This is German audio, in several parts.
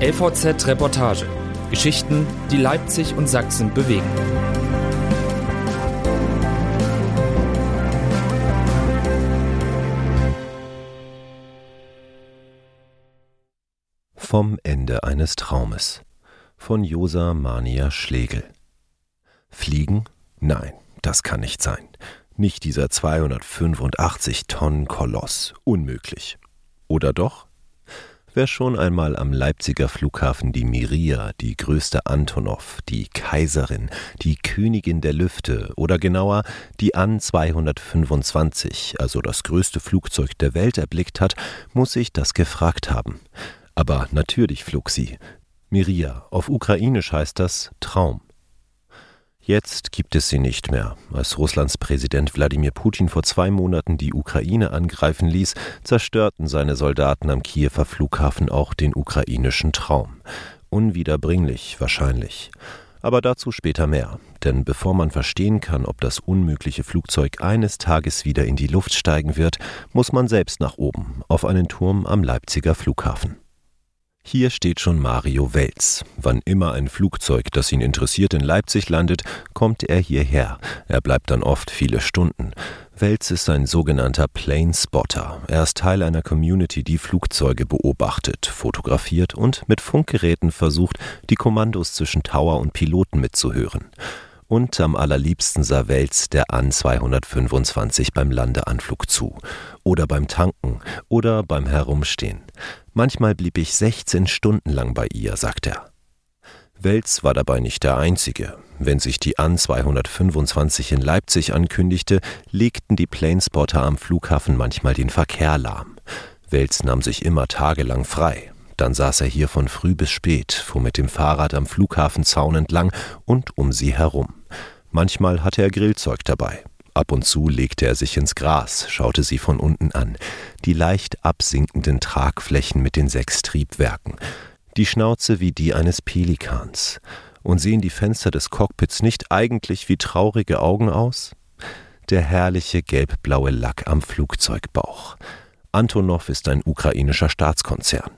LVZ Reportage. Geschichten, die Leipzig und Sachsen bewegen. Vom Ende eines Traumes von Josa Mania Schlegel. Fliegen? Nein, das kann nicht sein. Nicht dieser 285 Tonnen Koloss. Unmöglich. Oder doch? Wer schon einmal am Leipziger Flughafen die Miria, die größte Antonov, die Kaiserin, die Königin der Lüfte oder genauer die An 225, also das größte Flugzeug der Welt erblickt hat, muss sich das gefragt haben. Aber natürlich flog sie. Miria, auf Ukrainisch heißt das Traum. Jetzt gibt es sie nicht mehr. Als Russlands Präsident Wladimir Putin vor zwei Monaten die Ukraine angreifen ließ, zerstörten seine Soldaten am Kiewer Flughafen auch den ukrainischen Traum. Unwiederbringlich wahrscheinlich. Aber dazu später mehr. Denn bevor man verstehen kann, ob das unmögliche Flugzeug eines Tages wieder in die Luft steigen wird, muss man selbst nach oben, auf einen Turm am Leipziger Flughafen. Hier steht schon Mario Welz. Wann immer ein Flugzeug, das ihn interessiert, in Leipzig landet, kommt er hierher. Er bleibt dann oft viele Stunden. Welz ist ein sogenannter Plane Spotter. Er ist Teil einer Community, die Flugzeuge beobachtet, fotografiert und mit Funkgeräten versucht, die Kommandos zwischen Tower und Piloten mitzuhören. Und am allerliebsten sah Welz der An 225 beim Landeanflug zu. Oder beim Tanken. Oder beim Herumstehen. Manchmal blieb ich 16 Stunden lang bei ihr, sagt er. Welz war dabei nicht der Einzige. Wenn sich die An 225 in Leipzig ankündigte, legten die Planespotter am Flughafen manchmal den Verkehr lahm. Welz nahm sich immer tagelang frei. Dann saß er hier von früh bis spät, fuhr mit dem Fahrrad am Flughafenzaun entlang und um sie herum. Manchmal hatte er Grillzeug dabei. Ab und zu legte er sich ins Gras, schaute sie von unten an, die leicht absinkenden Tragflächen mit den sechs Triebwerken, die Schnauze wie die eines Pelikans. Und sehen die Fenster des Cockpits nicht eigentlich wie traurige Augen aus? Der herrliche gelbblaue Lack am Flugzeugbauch. Antonov ist ein ukrainischer Staatskonzern.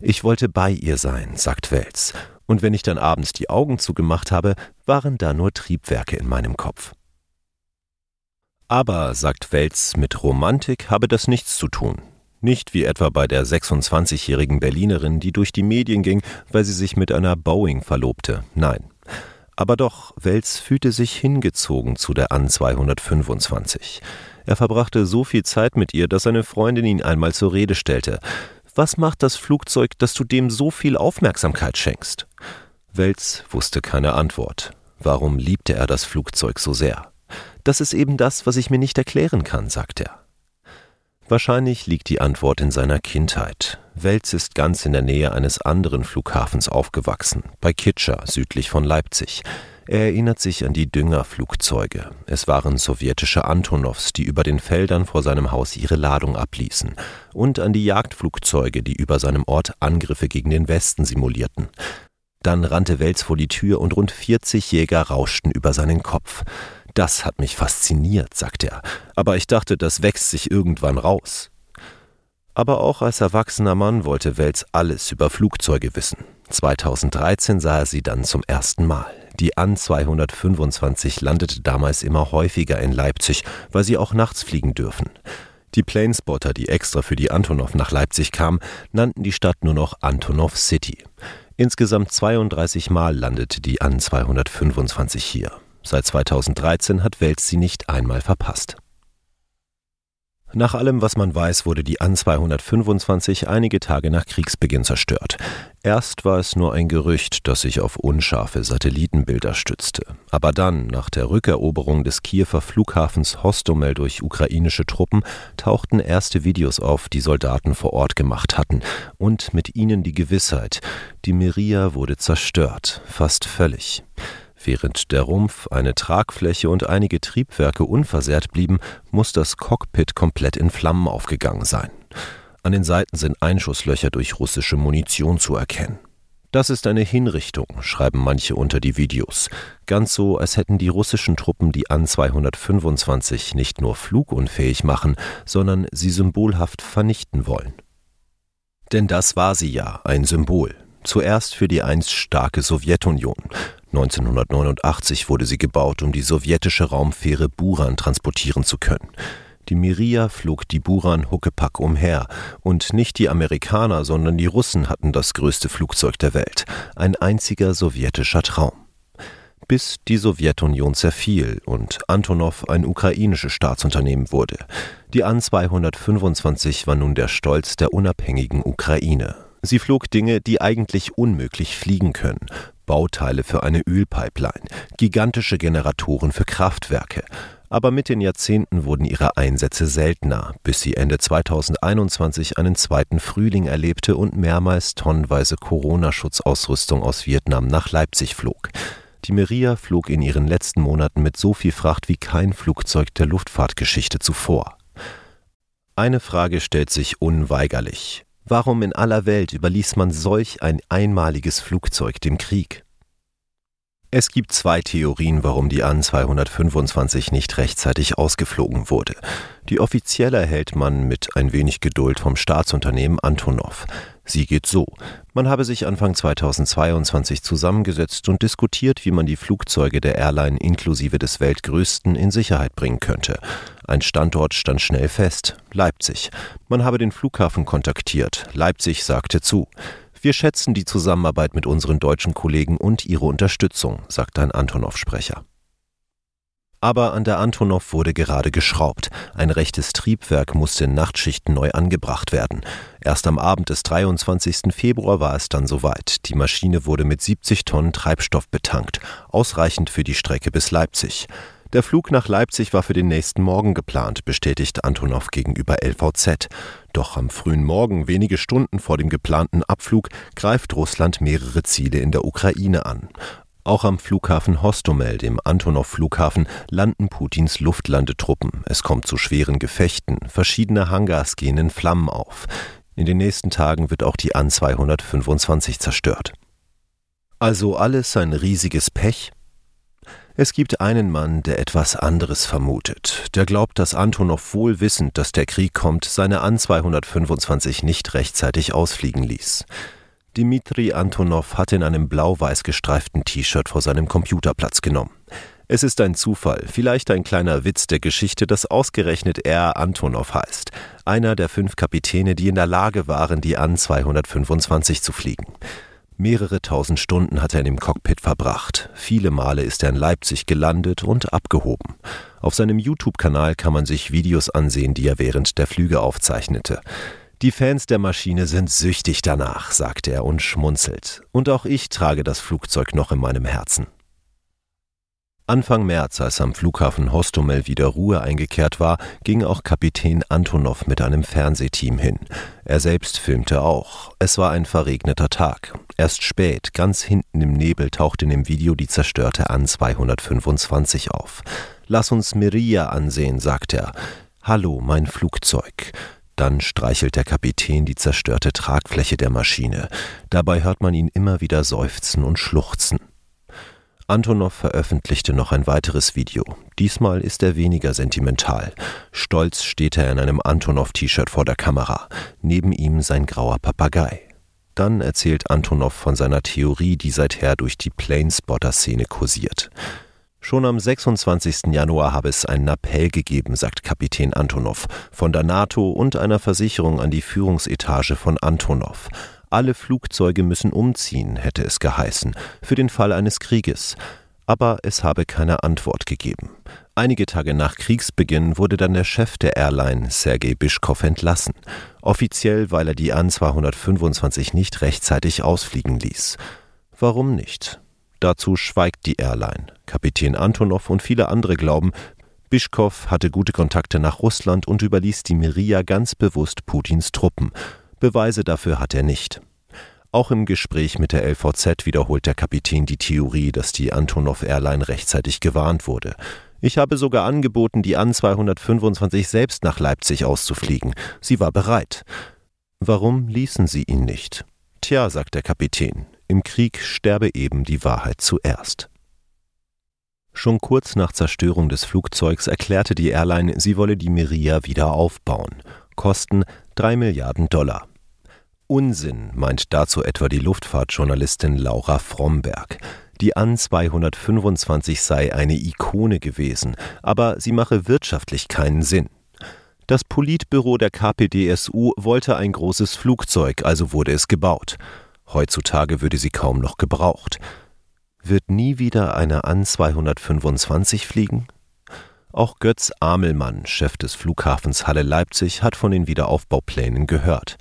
Ich wollte bei ihr sein, sagt Wels, und wenn ich dann abends die Augen zugemacht habe, waren da nur Triebwerke in meinem Kopf. Aber, sagt Welz, mit Romantik habe das nichts zu tun. Nicht wie etwa bei der 26-jährigen Berlinerin, die durch die Medien ging, weil sie sich mit einer Boeing verlobte. Nein. Aber doch, Welz fühlte sich hingezogen zu der An 225. Er verbrachte so viel Zeit mit ihr, dass seine Freundin ihn einmal zur Rede stellte. Was macht das Flugzeug, dass du dem so viel Aufmerksamkeit schenkst? Welz wusste keine Antwort. Warum liebte er das Flugzeug so sehr? Das ist eben das, was ich mir nicht erklären kann, sagt er. Wahrscheinlich liegt die Antwort in seiner Kindheit. Welz ist ganz in der Nähe eines anderen Flughafens aufgewachsen, bei Kitscher, südlich von Leipzig. Er erinnert sich an die Düngerflugzeuge. Es waren sowjetische Antonovs, die über den Feldern vor seinem Haus ihre Ladung abließen. Und an die Jagdflugzeuge, die über seinem Ort Angriffe gegen den Westen simulierten. Dann rannte Welz vor die Tür und rund 40 Jäger rauschten über seinen Kopf. Das hat mich fasziniert, sagt er, aber ich dachte, das wächst sich irgendwann raus. Aber auch als erwachsener Mann wollte Welz alles über Flugzeuge wissen. 2013 sah er sie dann zum ersten Mal. Die An 225 landete damals immer häufiger in Leipzig, weil sie auch nachts fliegen dürfen. Die Planespotter, die extra für die Antonov nach Leipzig kamen, nannten die Stadt nur noch Antonov City. Insgesamt 32 Mal landete die An 225 hier. Seit 2013 hat Welz sie nicht einmal verpasst. Nach allem, was man weiß, wurde die An 225 einige Tage nach Kriegsbeginn zerstört. Erst war es nur ein Gerücht, das sich auf unscharfe Satellitenbilder stützte. Aber dann, nach der Rückeroberung des Kiewer Flughafens Hostomel durch ukrainische Truppen, tauchten erste Videos auf, die Soldaten vor Ort gemacht hatten. Und mit ihnen die Gewissheit, die Miria wurde zerstört, fast völlig. Während der Rumpf, eine Tragfläche und einige Triebwerke unversehrt blieben, muss das Cockpit komplett in Flammen aufgegangen sein. An den Seiten sind Einschusslöcher durch russische Munition zu erkennen. Das ist eine Hinrichtung, schreiben manche unter die Videos. Ganz so, als hätten die russischen Truppen die An 225 nicht nur flugunfähig machen, sondern sie symbolhaft vernichten wollen. Denn das war sie ja, ein Symbol, Zuerst für die einst starke Sowjetunion. 1989 wurde sie gebaut, um die sowjetische Raumfähre Buran transportieren zu können. Die Miria flog die Buran Huckepack umher, und nicht die Amerikaner, sondern die Russen hatten das größte Flugzeug der Welt, ein einziger sowjetischer Traum. Bis die Sowjetunion zerfiel und Antonov ein ukrainisches Staatsunternehmen wurde. Die An 225 war nun der Stolz der unabhängigen Ukraine. Sie flog Dinge, die eigentlich unmöglich fliegen können, Bauteile für eine Ölpipeline, gigantische Generatoren für Kraftwerke, aber mit den Jahrzehnten wurden ihre Einsätze seltener, bis sie Ende 2021 einen zweiten Frühling erlebte und mehrmals tonnenweise Corona-Schutzausrüstung aus Vietnam nach Leipzig flog. Die Meria flog in ihren letzten Monaten mit so viel Fracht wie kein Flugzeug der Luftfahrtgeschichte zuvor. Eine Frage stellt sich unweigerlich. Warum in aller Welt überließ man solch ein einmaliges Flugzeug dem Krieg? Es gibt zwei Theorien, warum die An 225 nicht rechtzeitig ausgeflogen wurde. Die offizielle erhält man mit ein wenig Geduld vom Staatsunternehmen Antonov. Sie geht so. Man habe sich Anfang 2022 zusammengesetzt und diskutiert, wie man die Flugzeuge der Airline inklusive des weltgrößten in Sicherheit bringen könnte. Ein Standort stand schnell fest, Leipzig. Man habe den Flughafen kontaktiert. Leipzig sagte zu. Wir schätzen die Zusammenarbeit mit unseren deutschen Kollegen und ihre Unterstützung, sagt ein Antonov-Sprecher. Aber an der Antonov wurde gerade geschraubt. Ein rechtes Triebwerk musste in Nachtschichten neu angebracht werden. Erst am Abend des 23. Februar war es dann soweit. Die Maschine wurde mit 70 Tonnen Treibstoff betankt, ausreichend für die Strecke bis Leipzig. Der Flug nach Leipzig war für den nächsten Morgen geplant, bestätigt Antonov gegenüber LVZ. Doch am frühen Morgen, wenige Stunden vor dem geplanten Abflug, greift Russland mehrere Ziele in der Ukraine an. Auch am Flughafen Hostomel, dem Antonov-Flughafen, landen Putins Luftlandetruppen. Es kommt zu schweren Gefechten. Verschiedene Hangars gehen in Flammen auf. In den nächsten Tagen wird auch die An 225 zerstört. Also alles ein riesiges Pech? Es gibt einen Mann, der etwas anderes vermutet. Der glaubt, dass Antonov wohl wissend, dass der Krieg kommt, seine An 225 nicht rechtzeitig ausfliegen ließ. Dimitri Antonov hat in einem blau-weiß gestreiften T-Shirt vor seinem Computer Platz genommen. Es ist ein Zufall, vielleicht ein kleiner Witz der Geschichte, dass ausgerechnet er Antonov heißt, einer der fünf Kapitäne, die in der Lage waren, die An 225 zu fliegen. Mehrere tausend Stunden hat er in dem Cockpit verbracht. Viele Male ist er in Leipzig gelandet und abgehoben. Auf seinem YouTube-Kanal kann man sich Videos ansehen, die er während der Flüge aufzeichnete. Die Fans der Maschine sind süchtig danach, sagt er und schmunzelt. Und auch ich trage das Flugzeug noch in meinem Herzen. Anfang März, als am Flughafen Hostomel wieder Ruhe eingekehrt war, ging auch Kapitän Antonov mit einem Fernsehteam hin. Er selbst filmte auch. Es war ein verregneter Tag. Erst spät, ganz hinten im Nebel, tauchte in dem Video die zerstörte An 225 auf. Lass uns Miria ansehen, sagt er. Hallo, mein Flugzeug. Dann streichelt der Kapitän die zerstörte Tragfläche der Maschine. Dabei hört man ihn immer wieder seufzen und schluchzen. Antonov veröffentlichte noch ein weiteres Video. Diesmal ist er weniger sentimental. Stolz steht er in einem Antonov-T-Shirt vor der Kamera. Neben ihm sein grauer Papagei. Dann erzählt Antonov von seiner Theorie, die seither durch die Planespotter-Szene kursiert. Schon am 26. Januar habe es einen Appell gegeben, sagt Kapitän Antonov, von der NATO und einer Versicherung an die Führungsetage von Antonov. Alle Flugzeuge müssen umziehen, hätte es geheißen, für den Fall eines Krieges. Aber es habe keine Antwort gegeben. Einige Tage nach Kriegsbeginn wurde dann der Chef der Airline, Sergei Bischkow, entlassen. Offiziell, weil er die An 225 nicht rechtzeitig ausfliegen ließ. Warum nicht? Dazu schweigt die Airline. Kapitän Antonov und viele andere glauben, Bischkow hatte gute Kontakte nach Russland und überließ die Miria ganz bewusst Putins Truppen. Beweise dafür hat er nicht. Auch im Gespräch mit der LVZ wiederholt der Kapitän die Theorie, dass die Antonov Airline rechtzeitig gewarnt wurde. Ich habe sogar angeboten, die An 225 selbst nach Leipzig auszufliegen. Sie war bereit. Warum ließen sie ihn nicht? Tja, sagt der Kapitän, im Krieg sterbe eben die Wahrheit zuerst. Schon kurz nach Zerstörung des Flugzeugs erklärte die Airline, sie wolle die Miria wieder aufbauen. Kosten drei Milliarden Dollar. Unsinn, meint dazu etwa die Luftfahrtjournalistin Laura Fromberg. Die An 225 sei eine Ikone gewesen, aber sie mache wirtschaftlich keinen Sinn. Das Politbüro der KPDSU wollte ein großes Flugzeug, also wurde es gebaut. Heutzutage würde sie kaum noch gebraucht. Wird nie wieder eine An 225 fliegen? Auch Götz Amelmann, Chef des Flughafens Halle Leipzig, hat von den Wiederaufbauplänen gehört.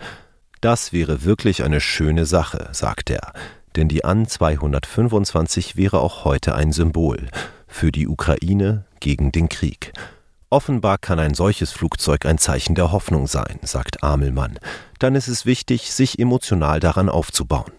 Das wäre wirklich eine schöne Sache, sagt er, denn die An 225 wäre auch heute ein Symbol für die Ukraine gegen den Krieg. Offenbar kann ein solches Flugzeug ein Zeichen der Hoffnung sein, sagt Amelmann. Dann ist es wichtig, sich emotional daran aufzubauen.